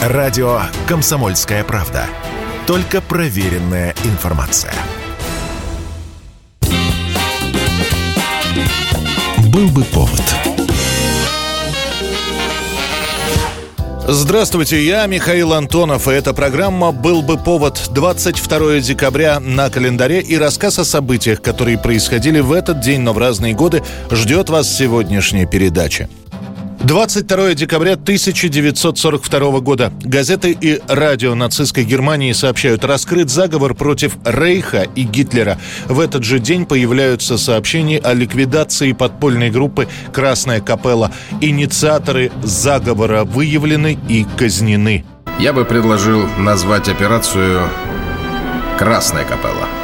Радио «Комсомольская правда». Только проверенная информация. Был бы повод. Здравствуйте, я Михаил Антонов, и эта программа «Был бы повод» 22 декабря на календаре и рассказ о событиях, которые происходили в этот день, но в разные годы, ждет вас сегодняшняя передача. 22 декабря 1942 года. Газеты и радио нацистской Германии сообщают, раскрыт заговор против Рейха и Гитлера. В этот же день появляются сообщения о ликвидации подпольной группы «Красная капелла». Инициаторы заговора выявлены и казнены. Я бы предложил назвать операцию «Красная капелла».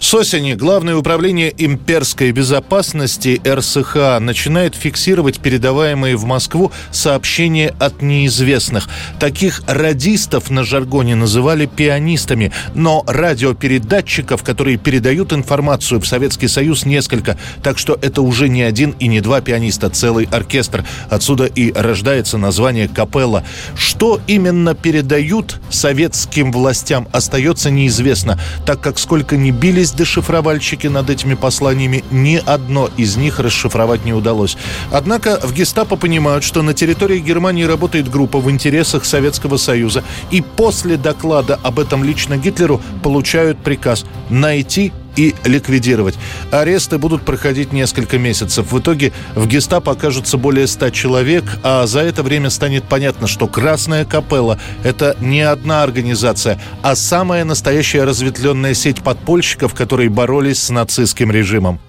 С осени Главное управление имперской безопасности РСХ начинает фиксировать передаваемые в Москву сообщения от неизвестных. Таких радистов на жаргоне называли пианистами, но радиопередатчиков, которые передают информацию в Советский Союз, несколько. Так что это уже не один и не два пианиста, целый оркестр. Отсюда и рождается название капелла. Что именно передают советским властям, остается неизвестно, так как сколько ни бились есть дешифровальщики над этими посланиями, ни одно из них расшифровать не удалось. Однако в гестапо понимают, что на территории Германии работает группа в интересах Советского Союза, и после доклада об этом лично Гитлеру получают приказ найти и ликвидировать. Аресты будут проходить несколько месяцев. В итоге в гестапо окажется более ста человек, а за это время станет понятно, что Красная Капелла – это не одна организация, а самая настоящая разветвленная сеть подпольщиков, которые боролись с нацистским режимом.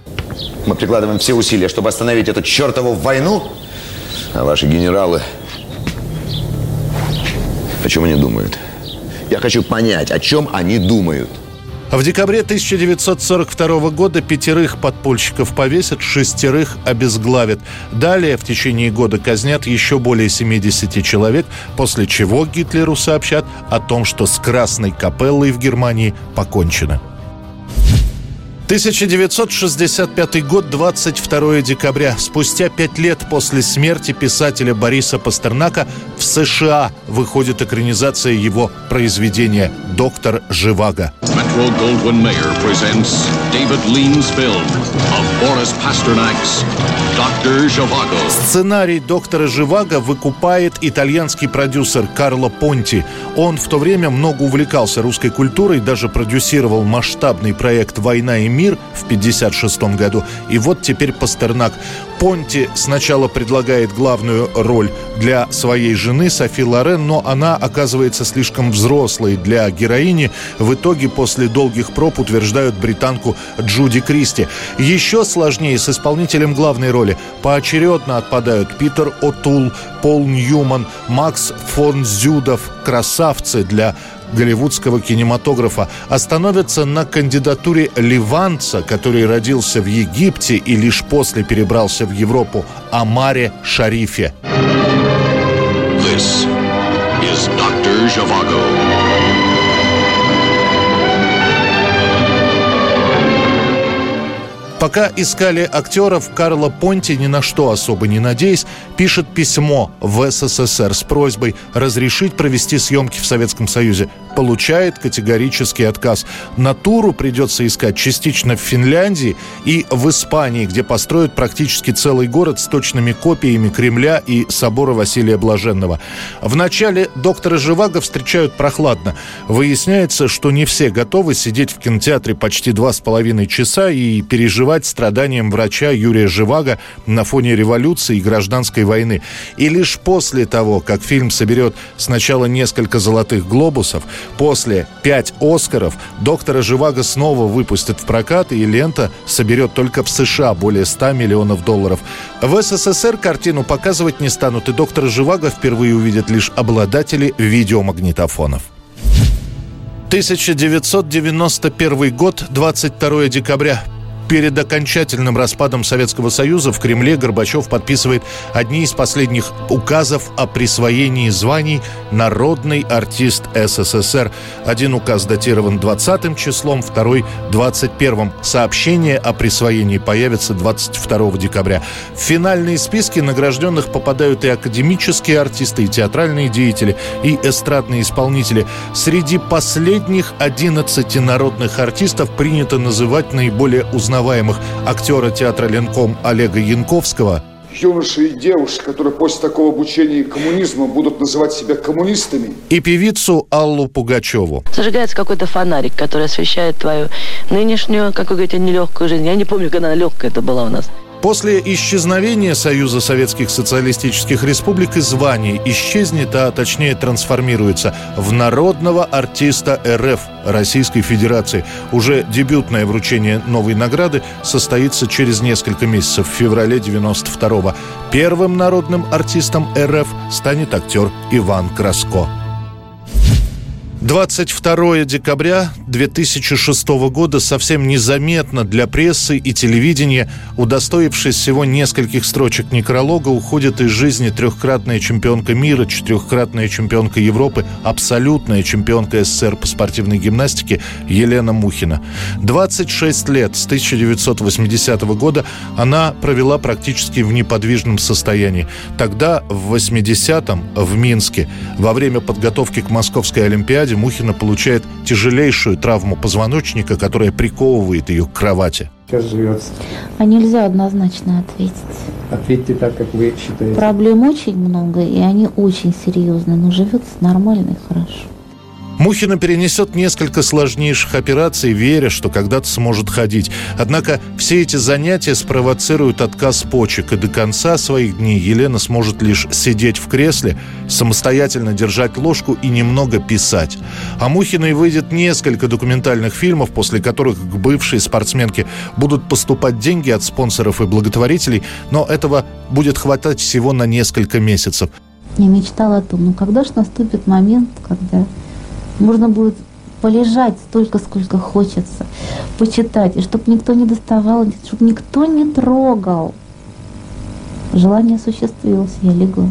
Мы прикладываем все усилия, чтобы остановить эту чертову войну, а ваши генералы о чем они думают? Я хочу понять, о чем они думают. В декабре 1942 года пятерых подпольщиков повесят, шестерых обезглавят. Далее в течение года казнят еще более 70 человек, после чего Гитлеру сообщат о том, что с Красной Капеллой в Германии покончено. 1965 год, 22 декабря. Спустя пять лет после смерти писателя Бориса Пастернака в США выходит экранизация его произведения «Доктор Живаго». Metro Goldwyn Mayer presents David Lean's film of Boris Pasternak's Dr. Живаго. Сценарий «Доктора Живаго» выкупает итальянский продюсер Карло Понти. Он в то время много увлекался русской культурой, даже продюсировал масштабный проект «Война и мир» в 1956 году. И вот теперь Пастернак. Понти сначала предлагает главную роль для своей жены Софи Лорен, но она оказывается слишком взрослой для героини. В итоге после долгих проб утверждают британку Джуди Кристи. Еще сложнее с исполнителем главной роли. Поочередно отпадают Питер О'Тул, Пол Ньюман, Макс фон Зюдов. Красавцы для голливудского кинематографа остановятся на кандидатуре ливанца, который родился в Египте и лишь после перебрался в Европу, Амаре Шарифе. This is Dr. Zhivago. Пока искали актеров, Карло Понти, ни на что особо не надеясь, пишет письмо в СССР с просьбой разрешить провести съемки в Советском Союзе. Получает категорический отказ. Натуру придется искать частично в Финляндии и в Испании, где построят практически целый город с точными копиями Кремля и собора Василия Блаженного. В начале доктора Живаго встречают прохладно. Выясняется, что не все готовы сидеть в кинотеатре почти два с половиной часа и переживать страданиям врача Юрия Живаго на фоне революции и гражданской войны. И лишь после того, как фильм соберет сначала несколько золотых глобусов, после пять Оскаров, доктора Живаго снова выпустят в прокат, и лента соберет только в США более 100 миллионов долларов. В СССР картину показывать не станут, и доктора Живаго впервые увидят лишь обладатели видеомагнитофонов. 1991 год, 22 декабря. Перед окончательным распадом Советского Союза в Кремле Горбачев подписывает одни из последних указов о присвоении званий «Народный артист СССР». Один указ датирован 20 числом, второй – 21 Сообщение о присвоении появится 22 декабря. В финальные списки награжденных попадают и академические артисты, и театральные деятели, и эстрадные исполнители. Среди последних 11 народных артистов принято называть наиболее узнаваемых узнаваемых актера театра «Ленком» Олега Янковского – юноши и девушки, которые после такого обучения коммунизма будут называть себя коммунистами. И певицу Аллу Пугачеву. Зажигается какой-то фонарик, который освещает твою нынешнюю, как вы говорите, нелегкую жизнь. Я не помню, когда она легкая это была у нас. После исчезновения Союза Советских Социалистических Республик и звание исчезнет, а точнее трансформируется в народного артиста РФ Российской Федерации. Уже дебютное вручение новой награды состоится через несколько месяцев, в феврале 92-го. Первым народным артистом РФ станет актер Иван Краско. 22 декабря 2006 года совсем незаметно для прессы и телевидения, удостоившись всего нескольких строчек некролога, уходит из жизни трехкратная чемпионка мира, четырехкратная чемпионка Европы, абсолютная чемпионка СССР по спортивной гимнастике Елена Мухина. 26 лет с 1980 года она провела практически в неподвижном состоянии. Тогда, в 80-м, в Минске, во время подготовки к Московской Олимпиаде, Раде Мухина получает тяжелейшую травму позвоночника, которая приковывает ее к кровати. Сейчас живется. А нельзя однозначно ответить. Ответьте так, как вы считаете. Проблем очень много, и они очень серьезные, но живется нормально и хорошо. Мухина перенесет несколько сложнейших операций, веря, что когда-то сможет ходить. Однако все эти занятия спровоцируют отказ почек, и до конца своих дней Елена сможет лишь сидеть в кресле, самостоятельно держать ложку и немного писать. А Мухиной выйдет несколько документальных фильмов, после которых к бывшей спортсменке будут поступать деньги от спонсоров и благотворителей, но этого будет хватать всего на несколько месяцев. Я мечтала о том, ну когда же наступит момент, когда можно будет полежать столько, сколько хочется, почитать, и чтобы никто не доставал, чтобы никто не трогал. Желание осуществилось, я легла.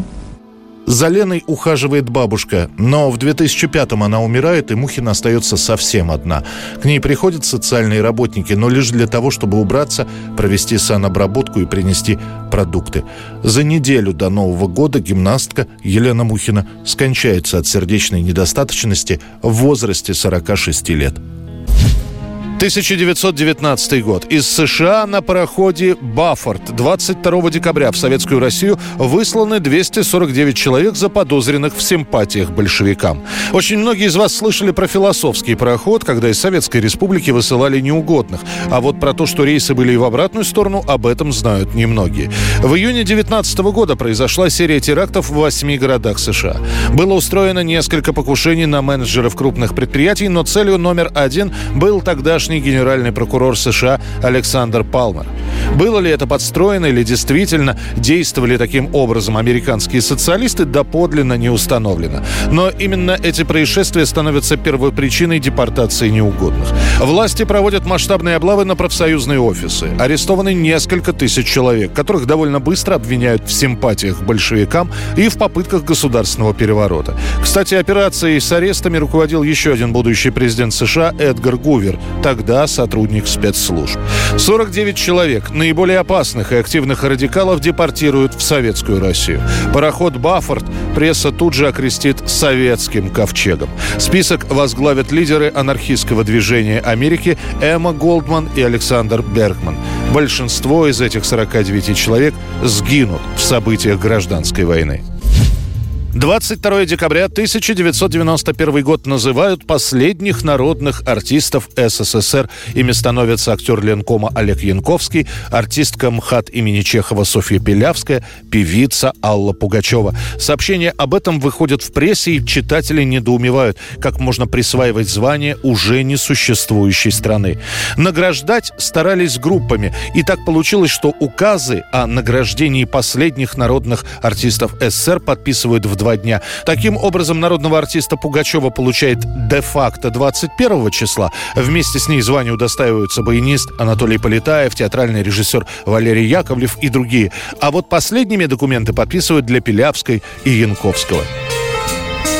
За Леной ухаживает бабушка, но в 2005-м она умирает, и Мухина остается совсем одна. К ней приходят социальные работники, но лишь для того, чтобы убраться, провести санобработку и принести продукты. За неделю до Нового года гимнастка Елена Мухина скончается от сердечной недостаточности в возрасте 46 лет. 1919 год. Из США на пароходе «Баффорд» 22 декабря в Советскую Россию высланы 249 человек, заподозренных в симпатиях большевикам. Очень многие из вас слышали про философский пароход, когда из Советской Республики высылали неугодных. А вот про то, что рейсы были и в обратную сторону, об этом знают немногие. В июне 19 года произошла серия терактов в восьми городах США. Было устроено несколько покушений на менеджеров крупных предприятий, но целью номер один был тогдашний тогдашний генеральный прокурор США Александр Палмер. Было ли это подстроено или действительно действовали таким образом американские социалисты, доподлинно не установлено. Но именно эти происшествия становятся первопричиной депортации неугодных. Власти проводят масштабные облавы на профсоюзные офисы. Арестованы несколько тысяч человек, которых довольно быстро обвиняют в симпатиях к большевикам и в попытках государственного переворота. Кстати, операцией с арестами руководил еще один будущий президент США Эдгар Гувер, тогда сотрудник спецслужб. 49 человек, наиболее опасных и активных радикалов, депортируют в советскую Россию. Пароход «Баффорд» пресса тут же окрестит советским ковчегом. Список возглавят лидеры анархистского движения Америки Эмма Голдман и Александр Бергман. Большинство из этих 49 человек сгинут в событиях гражданской войны. 22 декабря 1991 год называют последних народных артистов СССР. Ими становятся актер Ленкома Олег Янковский, артистка МХАТ имени Чехова Софья Пелявская, певица Алла Пугачева. Сообщения об этом выходят в прессе, и читатели недоумевают, как можно присваивать звание уже несуществующей страны. Награждать старались группами, и так получилось, что указы о награждении последних народных артистов СССР подписывают в два дня. Таким образом, народного артиста Пугачева получает де-факто 21 числа. Вместе с ней званию удостаиваются баянист Анатолий Полетаев, театральный режиссер Валерий Яковлев и другие. А вот последними документы подписывают для Пилявской и Янковского.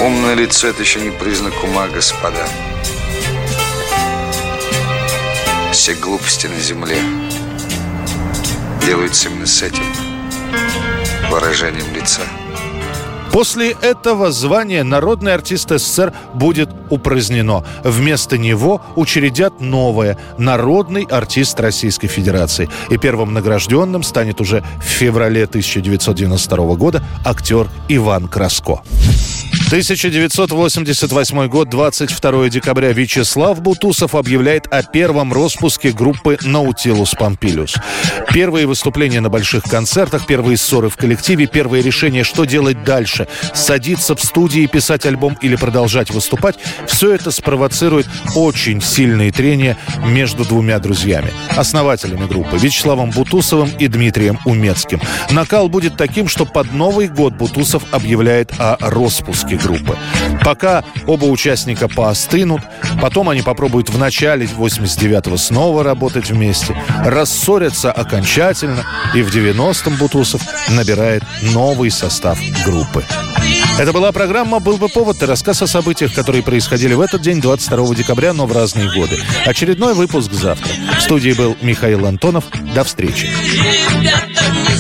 Умное лицо – это еще не признак ума, господа. Все глупости на земле делаются именно с этим выражением лица. После этого звание народный артист СССР будет упразднено. Вместо него учредят новое – народный артист Российской Федерации. И первым награжденным станет уже в феврале 1992 года актер Иван Краско. 1988 год, 22 декабря. Вячеслав Бутусов объявляет о первом распуске группы «Наутилус Помпилиус». Первые выступления на больших концертах, первые ссоры в коллективе, первые решения, что делать дальше. Садиться в студии, писать альбом или продолжать выступать. Все это спровоцирует очень сильные трения между двумя друзьями. Основателями группы Вячеславом Бутусовым и Дмитрием Умецким. Накал будет таким, что под Новый год Бутусов объявляет о распуске группы. Пока оба участника поостынут, потом они попробуют в начале 89-го снова работать вместе, рассорятся окончательно, и в 90-м Бутусов набирает новый состав группы. Это была программа «Был бы повод» и рассказ о событиях, которые происходили в этот день, 22 декабря, но в разные годы. Очередной выпуск завтра. В студии был Михаил Антонов. До встречи. Ребята, не